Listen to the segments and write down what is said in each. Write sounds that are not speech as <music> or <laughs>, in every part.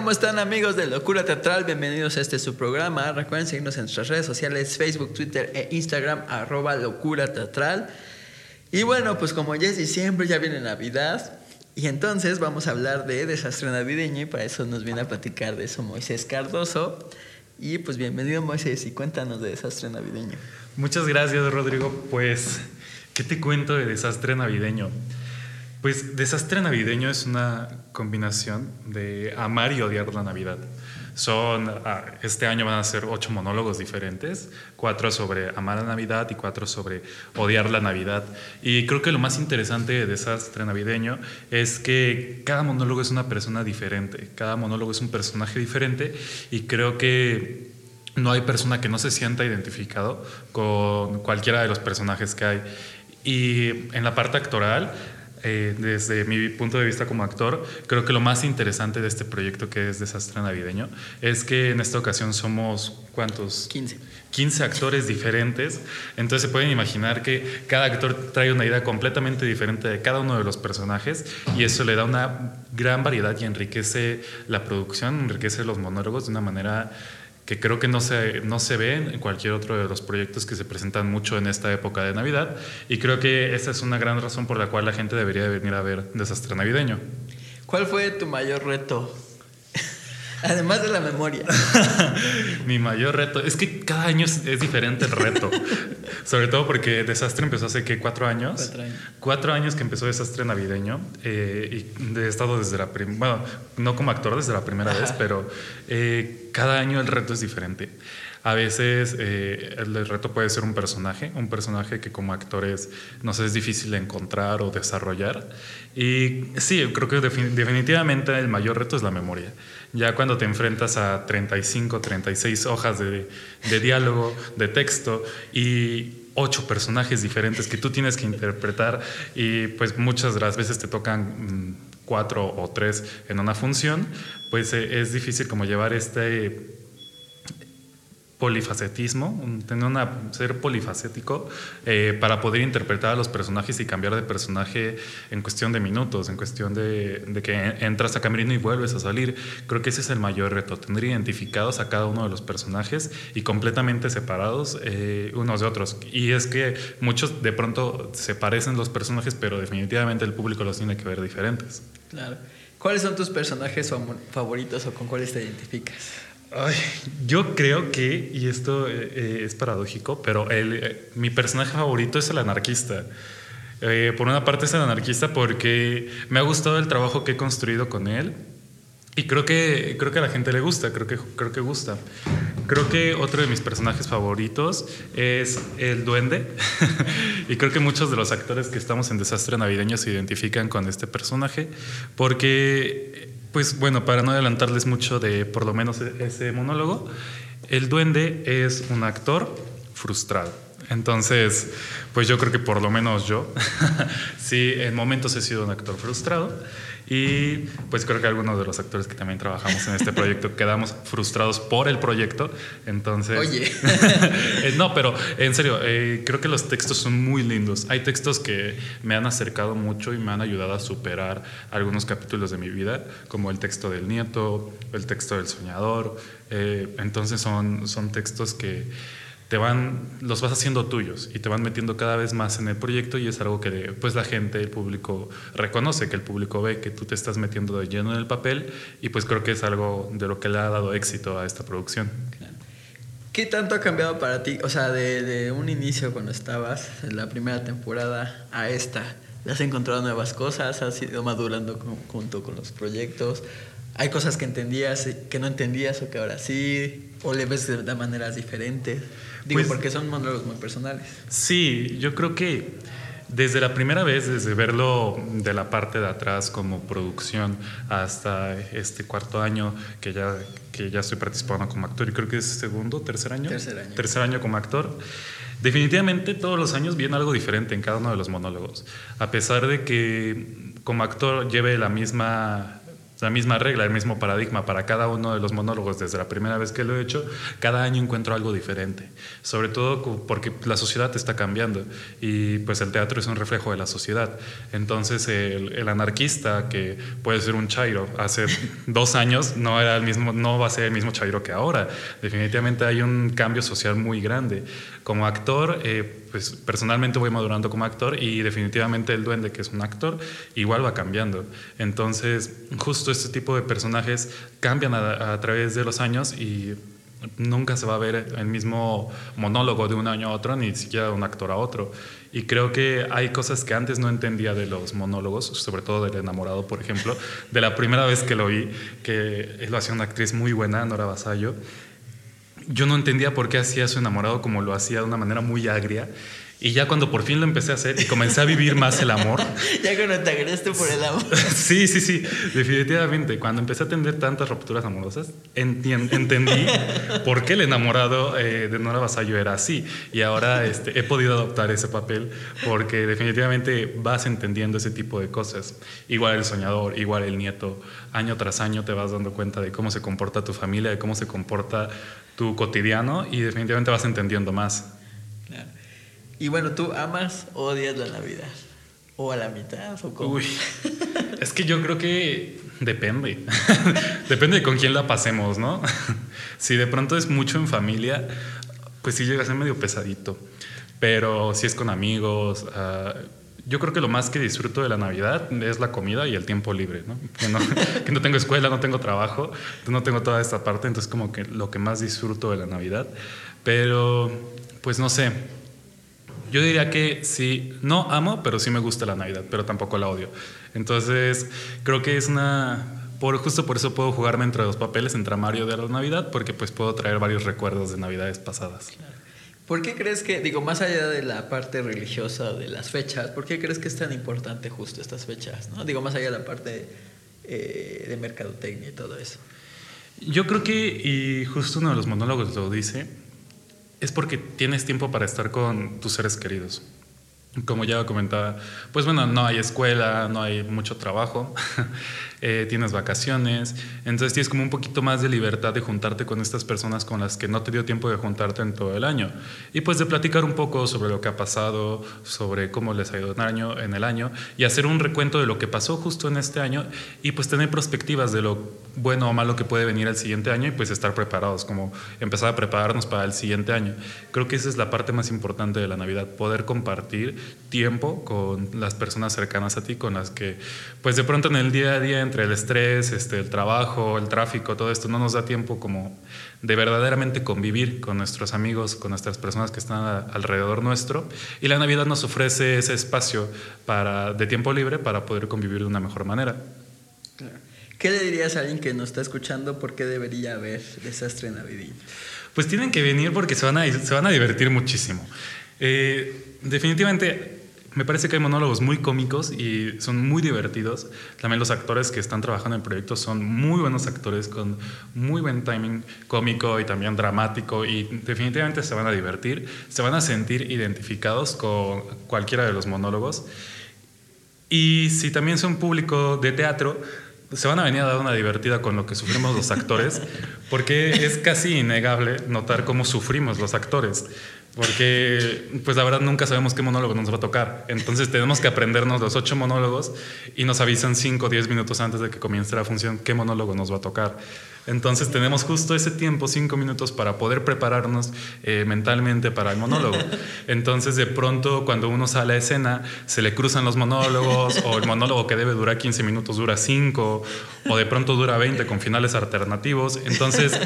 ¿cómo están amigos de Locura Teatral? Bienvenidos a este su programa. Recuerden seguirnos en nuestras redes sociales, Facebook, Twitter e Instagram, arroba Locura Teatral. Y bueno, pues como ya es diciembre, ya viene Navidad. Y entonces vamos a hablar de desastre navideño y para eso nos viene a platicar de eso Moisés Cardoso. Y pues bienvenido Moisés y cuéntanos de desastre navideño. Muchas gracias Rodrigo. Pues, ¿qué te cuento de desastre navideño? Pues desastre navideño es una combinación de amar y odiar la Navidad. Son, ah, este año van a ser ocho monólogos diferentes, cuatro sobre amar la Navidad y cuatro sobre odiar la Navidad. Y creo que lo más interesante de Desastre Navideño es que cada monólogo es una persona diferente, cada monólogo es un personaje diferente y creo que no hay persona que no se sienta identificado con cualquiera de los personajes que hay. Y en la parte actoral, eh, desde mi punto de vista como actor, creo que lo más interesante de este proyecto que es Desastre Navideño es que en esta ocasión somos, ¿cuántos? 15. 15 actores diferentes. Entonces se pueden imaginar que cada actor trae una idea completamente diferente de cada uno de los personajes y eso le da una gran variedad y enriquece la producción, enriquece los monólogos de una manera que creo que no se, no se ve en cualquier otro de los proyectos que se presentan mucho en esta época de Navidad. Y creo que esa es una gran razón por la cual la gente debería venir a ver Desastre Navideño. ¿Cuál fue tu mayor reto Además de la memoria. <laughs> Mi mayor reto. Es que cada año es, diferente el reto. Sobre todo porque Desastre empezó hace ¿qué? cuatro años. Cuatro años. Cuatro años que empezó Desastre Navideño. Eh, y he estado desde la primera. Bueno, no como actor desde la primera vez, pero eh, cada año el reto es diferente. A veces eh, el reto puede ser un personaje, un personaje que como actores nos es difícil encontrar o desarrollar. Y sí, creo que definitivamente el mayor reto es la memoria. Ya cuando te enfrentas a 35, 36 hojas de, de diálogo, de texto y ocho personajes diferentes que tú tienes que interpretar y pues muchas de las veces te tocan mm, cuatro o tres en una función, pues eh, es difícil como llevar este polifacetismo, tener una, ser polifacético eh, para poder interpretar a los personajes y cambiar de personaje en cuestión de minutos, en cuestión de, que entras a camerino y vuelves a salir. Creo que ese es el mayor reto, tener identificados a cada uno de los personajes y completamente separados eh, unos de otros. Y es que muchos de pronto se parecen los personajes, pero definitivamente el público los tiene que ver diferentes. Claro. ¿Cuáles son tus personajes favoritos o con cuáles te identificas? Ay, yo creo que, y esto eh, eh, es paradójico, pero el, eh, mi personaje favorito es el anarquista. por una parte es el anarquista porque me ha gustado el trabajo que he construido con él y creo que, creo que a la gente le gusta, creo que, creo que gusta. Creo que otro de mis personajes favoritos es el duende <laughs> y creo que muchos de los actores que estamos en Desastre Navideño se identifican con este personaje porque pues bueno, para no adelantarles mucho de por lo menos e-, ese monólogo, el duende es un actor frustrado. Entonces, pues yo creo que por lo menos yo, <laughs> sí, en momentos he sido un actor frustrado. Y pues creo que algunos de los actores que también trabajamos en este proyecto <laughs> quedamos frustrados por el proyecto. Entonces. Oye. <laughs> Eh, no, pero en serio, eh, creo que los textos son muy lindos. Hay textos que me han acercado mucho y me han ayudado a superar algunos capítulos de mi vida, como el texto del nieto, el texto del soñador. Eh, entonces son, son textos que te van, los vas haciendo tuyos y te van metiendo cada vez más en el proyecto y es algo que pues la gente, el público reconoce, que el público ve que tú te estás metiendo de lleno en el papel y pues creo que es algo de lo que le ha dado éxito a esta producción. ¿Qué tanto ha cambiado para ti? O sea, de, un inicio cuando estabas en la primera temporada a esta, ¿has encontrado nuevas cosas? ¿Has ido madurando junto con los proyectos? ¿Hay cosas que entendías, que no entendías o que ahora sí? ¿O le ves de maneras diferentes? Digo, pues, porque son monólogos muy personales. Sí, yo creo que desde la primera vez, desde verlo de la parte de atrás como producción hasta este cuarto año que ya, que ya estoy participando como actor, y creo que es segundo, tercer año. Tercer año. Tercer año como actor. Definitivamente todos los años viene algo diferente en cada uno de los monólogos. A pesar de que como actor lleve la misma la misma regla, el mismo paradigma para cada uno de los monólogos desde la primera vez que lo he hecho, cada año encuentro algo diferente, sobre todo porque la sociedad está cambiando y pues el teatro es un reflejo de la sociedad. Entonces el, anarquista que puede ser un chairo hace <laughs> dos años no era el mismo, no va a ser el mismo chairo que ahora. Definitivamente hay un cambio social muy grande. Como actor, eh, pues personalmente voy madurando como actor y definitivamente el duende, que es un actor, igual va cambiando. Entonces, justo este tipo de personajes cambian a, través de los años y nunca se va a ver el mismo monólogo de un año a otro, ni siquiera de un actor a otro. Y creo que hay cosas que antes no entendía de los monólogos, sobre todo del enamorado, por ejemplo. De la primera vez que lo vi, que lo hacía una actriz muy buena, Nora Basayo, yo no entendía por qué hacía su enamorado como lo hacía de una manera muy agria. Y ya cuando por fin lo empecé a hacer y comencé a vivir más el amor. <laughs> ya cuando te agregaste por el amor. <laughs> sí, sí, sí, definitivamente. Cuando empecé a tener tantas rupturas amorosas, entendí por qué el enamorado eh, de Nora Vasallo era así. Y ahora este, he podido adoptar ese papel porque definitivamente vas entendiendo ese tipo de cosas. Igual el soñador, igual el nieto. Año tras año te vas dando cuenta de cómo se comporta tu familia, de cómo se comporta tu cotidiano y definitivamente vas entendiendo más. Y bueno, ¿tú amas o odias la Navidad? ¿O a la mitad? ¿O cómo? Uy, <laughs> es que yo creo que depende. <laughs> depende de con quién la pasemos, ¿no? <laughs> si de pronto es mucho en familia, pues sí llega a ser medio pesadito. Pero si es con amigos, uh, yo creo que lo más que disfruto de la Navidad es la comida y el tiempo libre, ¿no? Que, no, <laughs> tengo escuela, no tengo trabajo, no tengo toda esta parte, entonces como que lo que más disfruto de la Navidad. Pero, pues no sé, yo diría que sí, no amo, pero sí me gusta la Navidad, pero tampoco la odio. Entonces, creo que es una... Por, justo por eso puedo jugarme entre los papeles, entre Mario de la Navidad, porque pues puedo traer varios recuerdos de Navidades pasadas. ¿Por qué crees que, digo, más allá de la parte religiosa de las fechas, ¿por qué crees que es tan importante justo estas fechas? ¿no? Digo, más allá de la parte eh, de mercadotecnia y todo eso. Yo creo que, y justo uno de los monólogos lo dice, es porque tienes tiempo para estar con tus seres queridos como ya comentaba, pues bueno, no hay escuela, no hay mucho trabajo, <laughs> eh, tienes vacaciones, entonces tienes como un poquito más de libertad de juntarte con estas personas con las que no te dio tiempo de juntarte en todo el año. Y pues de platicar un poco sobre lo que ha pasado, sobre cómo les ha ido en, año, en el año, y hacer un recuento de lo que pasó justo en este año, y pues tener perspectivas de lo bueno o malo que puede venir el siguiente año, y pues estar preparados, como empezar a prepararnos para el siguiente año. Creo que esa es la parte más importante de la Navidad, poder compartir tiempo con las personas cercanas a ti, con las que, pues de pronto en el día a día, entre el estrés, este, el trabajo, el tráfico, todo esto, no nos da tiempo como de verdaderamente convivir con nuestros amigos, con nuestras personas que están alrededor nuestro. Y la Navidad nos ofrece ese espacio para, de tiempo libre para poder convivir de una mejor manera. ¿Qué le dirías a alguien que nos está escuchando por qué debería haber desastre navideño? Pues tienen que venir porque se van a, se van a divertir muchísimo. Eh, definitivamente me parece que hay monólogos muy cómicos y son muy divertidos. También los actores que están trabajando en el proyecto son muy buenos actores con muy buen timing cómico y también dramático y definitivamente se van a divertir, se van a sentir identificados con cualquiera de los monólogos. Y si también son público de teatro, se van a venir a dar una divertida con lo que sufrimos los actores, porque es casi innegable notar cómo sufrimos los actores. Porque, pues la verdad, nunca sabemos qué monólogo nos va a tocar. Entonces tenemos que aprendernos los ocho monólogos y nos avisan cinco o diez minutos antes de que comience la función qué monólogo nos va a tocar. Entonces tenemos justo ese tiempo, cinco minutos, para poder prepararnos eh, mentalmente para el monólogo. Entonces de pronto cuando uno sale a escena se le cruzan los monólogos o el monólogo que debe durar 15 minutos dura 5 o de pronto dura 20 con finales alternativos. Entonces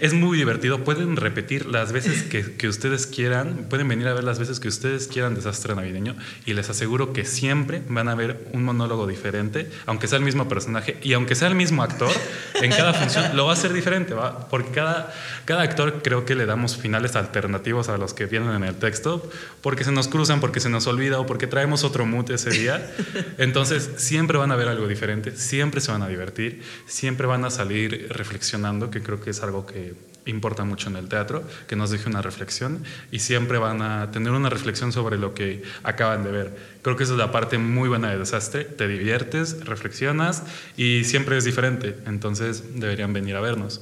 es muy divertido. Pueden repetir las veces que, que ustedes quieran, pueden venir a ver las veces que ustedes quieran Desastre Navideño y les aseguro que siempre van a ver un monólogo diferente, aunque sea el mismo personaje y aunque sea el mismo actor, en cada función lo va a ser diferente, ¿va? porque cada, cada actor creo que le damos finales alternativos a los que vienen en el texto, porque se nos cruzan, porque se nos olvida o porque traemos otro mood ese día. <laughs> Entonces siempre van a ver algo diferente, siempre se van a divertir, siempre van a salir reflexionando, que creo que es algo que importa mucho en el teatro, que nos deje una reflexión y siempre van a tener una reflexión sobre lo que acaban de ver. Creo que esa es la parte muy buena de Desastre, te diviertes, reflexionas y siempre es diferente, entonces deberían venir a vernos.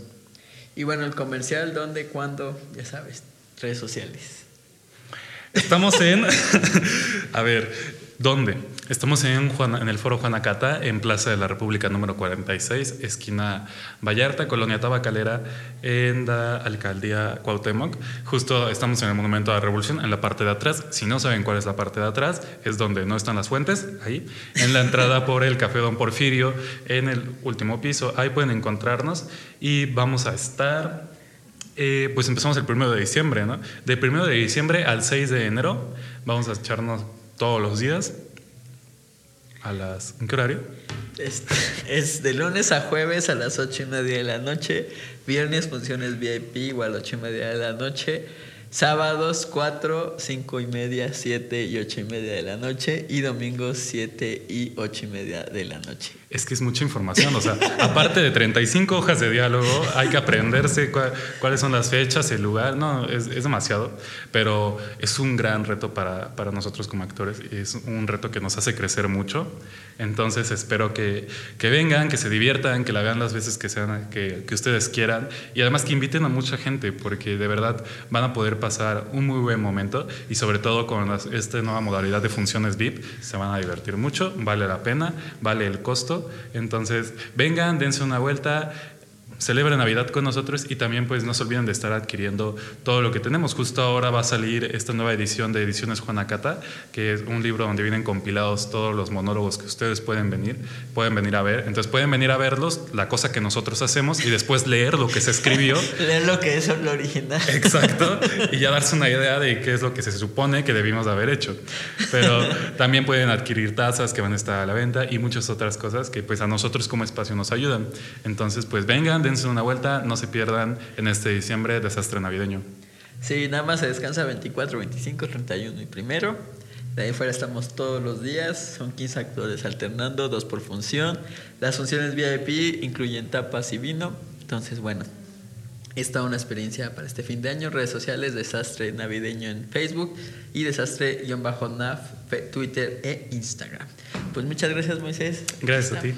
Y bueno, el comercial, ¿dónde, cuándo? Ya sabes, redes sociales. Estamos en, <laughs> a ver, ¿dónde? Estamos en, en el Foro Juanacata, en Plaza de la República número 46, esquina Vallarta, Colonia Tabacalera, en la alcaldía Cuauhtémoc. Justo estamos en el Monumento a la Revolución, en la parte de atrás. Si no saben cuál es la parte de atrás, es donde no están las fuentes, ahí. En la entrada por el Café Don Porfirio, en el último piso, ahí pueden encontrarnos y vamos a estar eh, pues empezamos el primero de diciembre, ¿no? Del primero de diciembre al 6 de enero vamos a echarnos todos los días a las... ¿En qué horario? Es, <laughs> es de lunes a jueves a las ocho y media de la noche. Viernes funciones VIP igual ocho y media de la noche. Sábados 4, 5 y media, 7 y 8 y media de la noche. Y domingos 7 y 8 y media de la noche. Es que es mucha información, o sea, aparte de 35 hojas de diálogo, hay que aprenderse cuáles son las fechas, el lugar, no, es, es, demasiado, pero es un gran reto para, para, nosotros como actores y es un reto que nos hace crecer mucho, entonces espero que, que vengan, que se diviertan, que la vean las veces que, sean, que, que ustedes quieran y además que inviten a mucha gente, porque de verdad van a poder pasar un muy buen momento y sobre todo con esta nueva modalidad de funciones VIP, se van a divertir mucho, vale la pena, vale el costo. Entonces, vengan, dense una vuelta, celebren Navidad con nosotros y también pues no se olviden de estar adquiriendo todo lo que tenemos. Justo ahora va a salir esta nueva edición de Ediciones Juanacata, que es un libro donde vienen compilados todos los monólogos que ustedes pueden venir, pueden venir a ver. Entonces pueden venir a verlos, la cosa que nosotros hacemos y después leer lo que se escribió. <laughs> leer lo que es lo original. Exacto. <laughs> Y ya darse una idea de qué es lo que se supone que debimos de haber hecho. Pero también pueden adquirir tazas que van a estar a la venta y muchas otras cosas que pues a nosotros como espacio nos ayudan. Entonces pues vengan, dense una vuelta, no se pierdan en este diciembre desastre navideño. Sí, nada más se descansa 24, 25, 31 y primero. De ahí fuera estamos todos los días, son 15 actores alternando, dos por función. Las funciones VIP incluyen tapas y vino. Entonces, bueno, esta una experiencia para este fin de año. Redes sociales, Desastre Navideño en Facebook y Desastre-NAF, Twitter e Instagram. Pues muchas gracias, Moisés. Gracias a ti.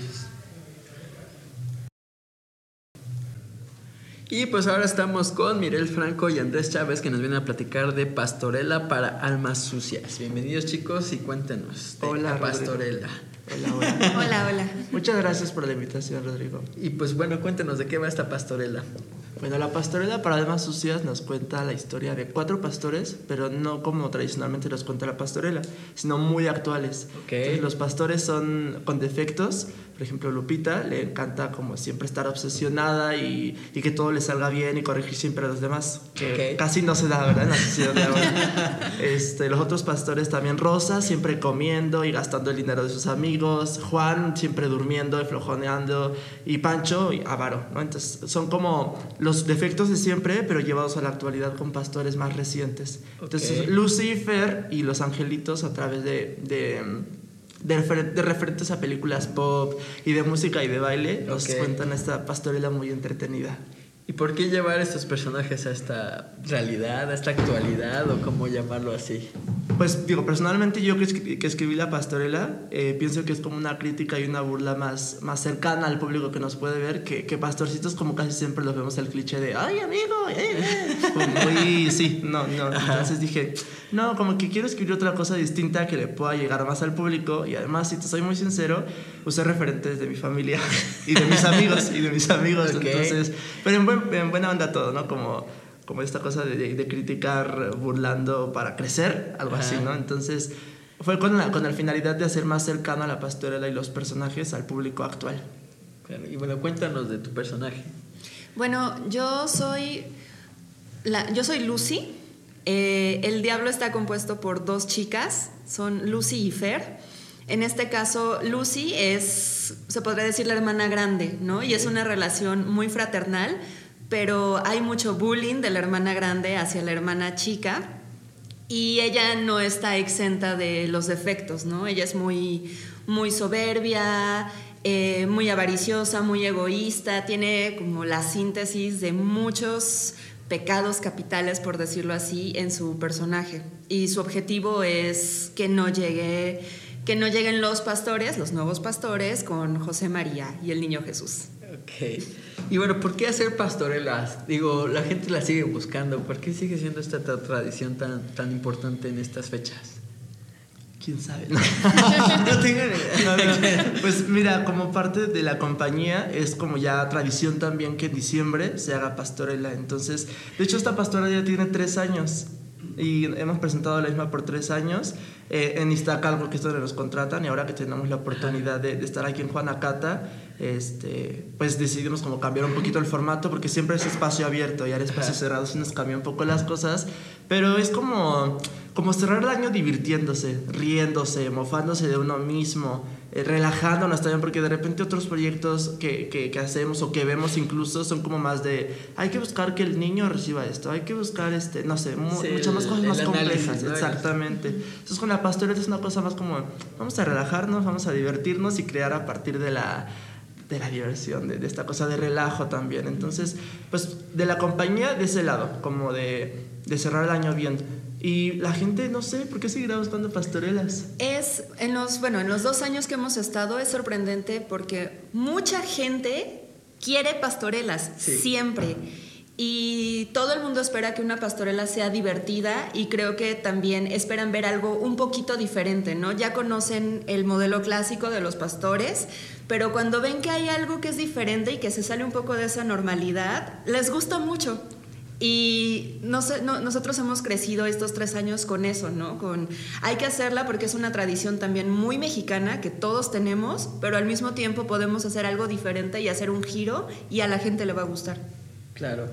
Y pues ahora estamos con Mirel Franco y Andrés Chávez que nos vienen a platicar de pastorela para almas sucias. Bienvenidos chicos y cuéntenos. hola, pastorela. Hola, hola. <laughs> hola, hola. Muchas gracias por la invitación, Rodrigo. Y pues bueno, cuéntenos de qué va esta pastorela. Bueno, la pastorela para almas sucias nos cuenta la historia de cuatro pastores, pero no como tradicionalmente nos cuenta la pastorela, sino muy actuales. Okay. los pastores son con defectos, por ejemplo, Lupita le encanta como siempre estar obsesionada y, y, que todo le salga bien y corregir siempre a los demás, que okay. casi no se da, ¿verdad? En la sociedad de ahora. este, los otros pastores también, Rosa, siempre comiendo y gastando el dinero de sus amigos, Juan siempre durmiendo y flojoneando, y Pancho y avaro, ¿no? Entonces son como los defectos de siempre, pero llevados a la actualidad con pastores más recientes. Entonces, okay. Lucifer y los angelitos a través de, de de, refer de, referentes a películas pop y de música y de baile, nos okay. cuentan esta pastorela muy entretenida. ¿Y por qué llevar estos personajes a esta realidad, a esta actualidad o cómo llamarlo así? Pues digo, personalmente yo que, que escribí la pastorela, eh, pienso que es como una crítica y una burla más, más cercana al público que nos puede ver, que, que pastorcitos como casi siempre los vemos el cliché de, ay amigo, eh, eh. muy, sí, no, no. Entonces dije, no, como que quiero escribir otra cosa distinta que le pueda llegar más al público y además, si te soy muy sincero, usé referentes de mi familia <laughs> y de mis amigos y de mis amigos, okay. entonces, pero en, buen, en buena onda todo, ¿no? Como como esta cosa de, de, criticar burlando para crecer, algo Ajá. así, ¿no? Entonces fue con la, con la finalidad de hacer más cercano a la pastorela y los personajes al público actual. Claro. Y bueno, cuéntanos de tu personaje. Bueno, yo soy, la, yo soy Lucy. Eh, el diablo está compuesto por dos chicas, son Lucy y Fer. En este caso, Lucy es, se podría decir, la hermana grande, ¿no? Y es una relación muy fraternal, pero hay mucho bullying de la hermana grande hacia la hermana chica. y ella no está exenta de los defectos, ¿no? Ella es muy, muy soberbia, eh, muy avariciosa, muy egoísta, tiene como la síntesis de muchos pecados capitales, por decirlo así, en su personaje. Y su objetivo es que no llegue, que no lleguen los pastores, los nuevos pastores, con José María y el niño Jesús. Ok. Y bueno, ¿por qué hacer pastorelas? Digo, la gente la sigue buscando. ¿Por qué sigue siendo esta tra- tradición tan, tan importante en estas fechas? ¿Quién sabe? <laughs> no tengo No, no. Pues mira, como parte de la compañía es como ya tradición también que en diciembre se haga pastorela. Entonces, de hecho esta pastorela ya tiene tres años y hemos presentado la misma por tres años eh, en Iztacalco, que es donde nos contratan y ahora que tenemos la oportunidad de, de estar aquí en Juanacata, este, pues decidimos como cambiar un poquito el formato porque siempre es espacio abierto y ahora espacio cerrado sí nos cambia un poco las cosas, pero es como, como cerrar el año divirtiéndose, riéndose, mofándose de uno mismo, eh, relajándonos también porque de repente otros proyectos que, que, que hacemos o que vemos incluso son como más de hay que buscar que el niño reciba esto, hay que buscar este, no sé, mu- Sí, muchas más cosas más complejas, exactamente. Entonces con la pastorela es una cosa más como vamos a relajarnos, vamos a divertirnos y crear a partir de la de la diversión, de, de esta cosa de relajo también. Entonces, pues de la compañía de ese lado, como de, de cerrar el año bien. Y la gente, no sé, ¿por qué seguirá buscando pastorelas? Es, en los, bueno, en los dos años que hemos estado es sorprendente porque mucha gente quiere pastorelas, Sí. siempre. Y todo el mundo espera que una pastorela sea divertida y creo que también esperan ver algo un poquito diferente, ¿no? Ya conocen el modelo clásico de los pastores, pero cuando ven que hay algo que es diferente y que se sale un poco de esa normalidad, les gusta mucho. Y nosotros hemos crecido estos tres años con eso, ¿no? Con hay que hacerla porque es una tradición también muy mexicana que todos tenemos, pero al mismo tiempo podemos hacer algo diferente y hacer un giro y a la gente le va a gustar. Claro.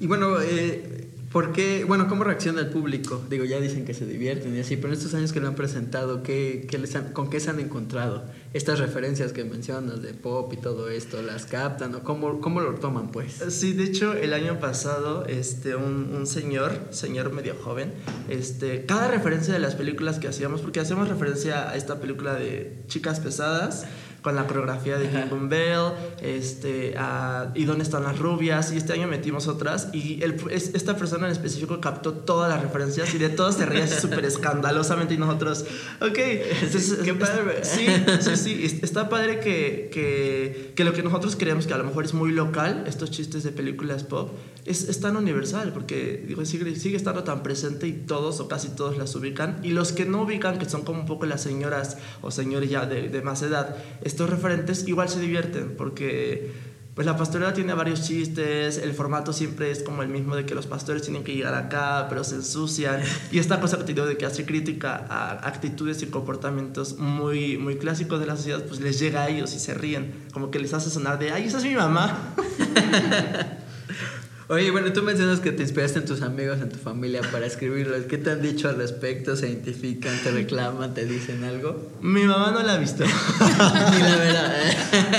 Y bueno, eh, ¿por qué? Bueno, ¿cómo reacciona el público? Digo, ya dicen que se divierten y así, pero en estos años que lo han presentado, ¿qué, qué les han- ¿con qué se han encontrado? Estas referencias que mencionas de pop y todo esto, ¿las captan o cómo, cómo lo toman, pues? Sí, de hecho, el año pasado, este, un, un señor, señor medio joven, este, cada referencia de las películas que hacíamos, porque hacemos referencia a esta película de Chicas Pesadas, con la coreografía de Jingle Bell, este, a ¿Y dónde están las rubias? Y este año metimos otras, y el, es- esta persona en específico captó todas las referencias y de todas se reía súper escandalosamente, y nosotros, ok, <laughs> entonces, Qué padre. Sí, sí, sí. es- Está padre que, que, que lo que nosotros creemos que a lo mejor es muy local, estos chistes de películas pop, es, es tan universal, porque digo, sigue, sigue estando tan presente y todos o casi todos las ubican. Y los que no ubican, que son como un poco las señoras o señores ya de, de más edad, estos referentes igual se divierten, porque pues la pastorela tiene varios chistes, el formato siempre es como el mismo de que los pastores tienen que llegar acá, pero se ensucian. Y esta cosa que te digo de que hace crítica a actitudes y comportamientos muy, muy clásicos de la sociedad, pues les llega a ellos y se ríen, como que les hace sonar de, ay, esa es mi mamá. <laughs> Oye, bueno, tú mencionas que te inspiraste en tus amigos, en tu familia para escribirlos. ¿Qué te han dicho al respecto? ¿Se identifican? ¿Te reclaman? ¿Te dicen algo? Mi mamá no la ha visto. <laughs> Ni la verdad.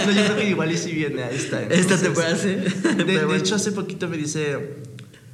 No, yo creo que igual y si viene a esta. Esta temporada sí. De, de bueno. hecho, hace poquito me dice.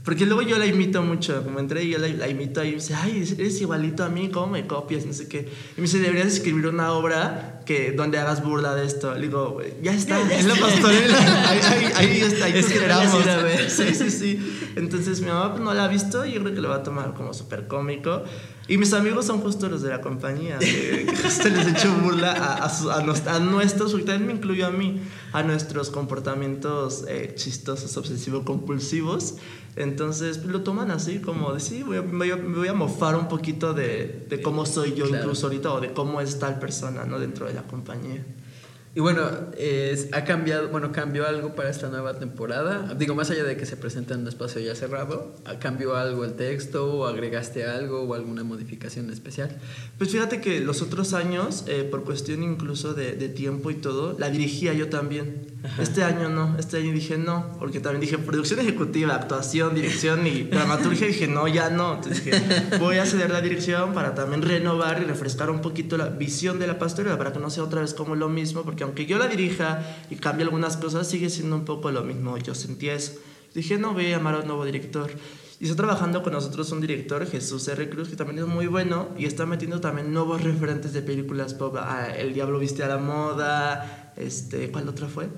Porque luego yo la imito mucho. Como entré y yo la, la imito ahí. Me dice, ay, eres igualito a mí, ¿cómo me copias? No sé qué. Y me dice, deberías escribir una obra que, donde hagas burla de esto. Le digo, "Güey, ya está, Ya, <laughs> ya es la pastorela. <laughs> ahí, ahí, ahí está, ahí te Es que a ver. Sí, sí, sí. Entonces mi mamá pues, no la ha visto y yo creo que lo va a tomar como súper cómico. Y mis amigos son justo los de la compañía, que, que <laughs> justo les echo burla a, a, su- a nos- a nuestros, porque también me incluyo a mí, a nuestros comportamientos eh, chistosos, obsesivo-compulsivos. Entonces lo toman así, como de sí, voy a- me, voy a, voy a mofar un poquito de, de cómo soy yo Claro. incluso ahorita o de cómo es tal persona ¿no? dentro de la compañía. Y bueno, ha cambiado, bueno, cambió algo para esta nueva temporada. Digo, más allá de que se presenta en un espacio ya cerrado, ¿cambió algo el texto o agregaste algo o alguna modificación especial? Pues fíjate que los otros años, eh, por cuestión incluso de, de tiempo y todo, la dirigía yo también. Este año no, este año dije no, porque también dije producción ejecutiva, actuación, dirección y dramaturgia. dije no, ya no. Entonces dije, voy a ceder la dirección para también renovar y refrescar un poquito la visión de la pastorela para que no sea otra vez como lo mismo, porque aunque yo la dirija y cambie algunas cosas, sigue siendo un poco lo mismo. Yo sentía eso. Dije, no, voy a llamar a un nuevo director. Y está trabajando con nosotros un director, Jesús R. Cruz, que también es muy bueno y está metiendo también nuevos referentes de películas pop. Ah, El Diablo Viste a la Moda, este, ¿cuál otra fue?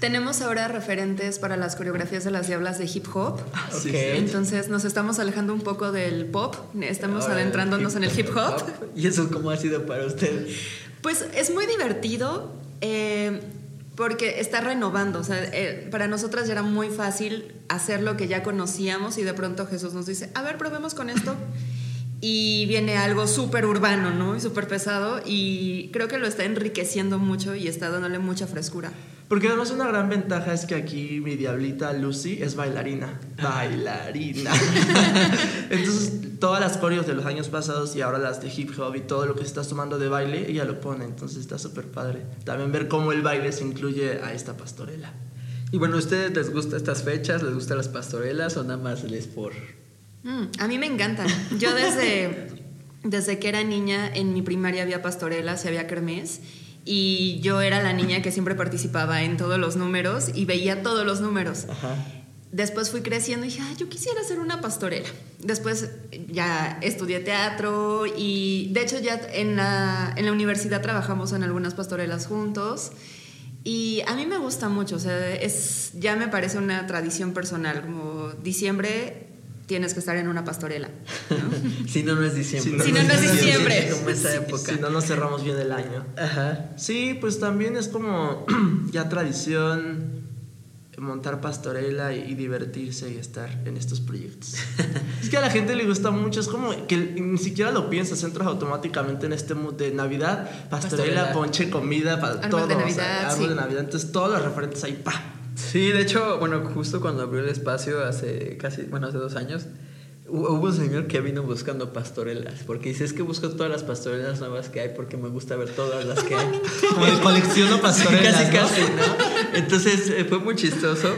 Tenemos ahora referentes para las coreografías de las diablas de hip hop. Sí. Entonces nos estamos alejando un poco del pop, estamos Ahora, adentrándonos en el hip hop. ¿Y eso cómo ha sido para usted? Pues es muy divertido eh, porque está renovando. O sea, eh, para nosotras ya era muy fácil hacer lo que ya conocíamos y de pronto Jesús nos dice, a ver, probemos con esto. Y viene algo súper urbano, ¿no? Y súper pesado. Y creo que lo está enriqueciendo mucho y está dándole mucha frescura. Porque además una gran ventaja es que aquí mi diablita Lucy es bailarina. Bailarina. <laughs> Entonces, todas las coreos de los años pasados y ahora las de hip hop y todo lo que se está sumando de baile, ella lo pone. Entonces está súper padre. También ver cómo el baile se incluye a esta pastorela. Y bueno, ¿a ustedes les gustan estas fechas? ¿Les gustan las pastorelas o nada más les por...? Mm, a mí me encantan. Yo desde, desde que era niña en mi primaria había pastorelas y había kermés. Y yo era la niña que siempre participaba en todos los números y veía todos los números. Ajá. Después fui creciendo y dije, "Ay, yo quisiera ser una pastorela. Después ya estudié teatro y de hecho ya en la, en la universidad trabajamos en algunas pastorelas juntos. Y a mí me gusta mucho, o sea, es, ya me parece una tradición personal, como diciembre tienes que estar en una pastorela. ¿no? <laughs> Si no, no es diciembre. Si no, no es diciembre. Como esa época. Si no, nos cerramos bien el año. Ajá. Sí, pues también es como <clears throat> ya tradición montar pastorela y, y divertirse y estar en estos proyectos. <laughs> es que a la gente le gusta mucho, es como que ni siquiera lo piensas, entras automáticamente en este mood de Navidad, pastorela, Pastorela. ponche, comida, para Árbol todo. de o sea, Navidad, árbol sí. de Navidad, entonces todos los referentes ahí, pa. Sí, de hecho, bueno, justo cuando abrió el espacio hace casi, bueno, hace dos años, hu- hubo un señor que vino buscando pastorelas, porque dice, es que busco todas las pastorelas nuevas que hay porque me gusta ver todas las que hay. <laughs> Como colecciono <laughs> pastorelas, casi, ¿no? casi, ¿no? Entonces eh, fue muy chistoso.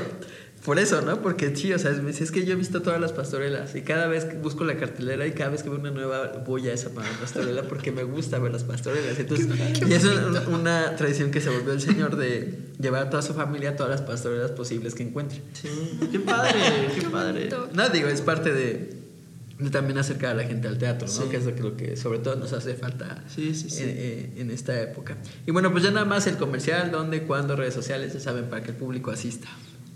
Por eso, ¿no? Porque sí, o sea, es que yo he visto todas las pastorelas y cada vez que busco la cartelera y cada vez que veo una nueva voy a esa pa- pastorela porque me gusta ver las pastorelas. Entonces, y es un- una tradición que se volvió el señor de llevar a toda su familia a todas las pastorelas posibles que encuentre. Sí, qué padre, <laughs> qué padre. No, digo, es parte de, de también acercar a la gente al teatro, ¿no? Sí. Que es lo que, lo que sobre todo nos hace falta Sí, sí, sí. En, eh, en esta época. Y bueno, pues ya nada más el comercial, dónde, cuándo, redes sociales, ya saben, para que el público asista.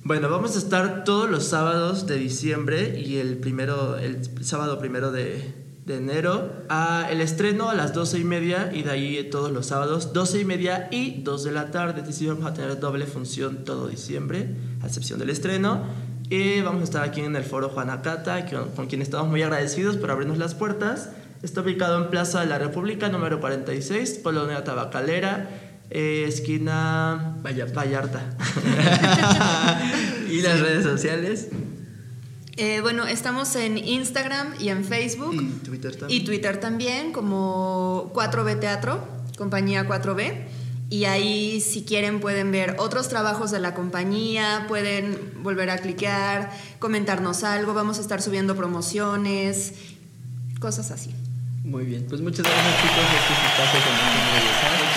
Bueno, vamos a estar todos los sábados de diciembre y el primero, el sábado primero de, de enero. a el estreno a las 12 y media y de ahí todos los sábados, 12 y media y 2 de la tarde. Es decir, vamos a tener doble función todo diciembre, a excepción del estreno. Y vamos a estar aquí en el foro Juanacata, con, con quien estamos muy agradecidos por abrirnos las puertas. Está ubicado en Plaza de la República, número 46, Colonia Tabacalera, eh, esquina Vallarta. Vallarta. <laughs> <laughs> Y las redes sociales. Eh, bueno, estamos en Instagram y en Facebook. Y Twitter también. Y Twitter también, como 4B Teatro, compañía 4B. Y ahí, si quieren, pueden ver otros trabajos de la compañía, pueden volver a cliquear, comentarnos algo. Vamos a estar subiendo promociones, cosas así. Muy bien, pues muchas gracias chicos, este es su espacio con.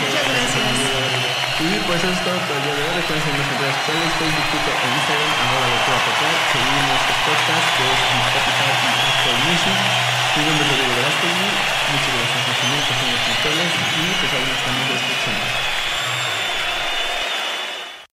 Muchas gracias. Y pues eso es todo por el día de hoy. Recuerden seguirnos en redes sociales, Facebook, Twitter e Instagram, ahora lectura total. Seguir nuestros podcasts que es Spotify y Apple Music. Mi nombre es Rodrigo Velázquez muchas gracias a Jimmy que son los controles y pues ahí nos estamos escuchando.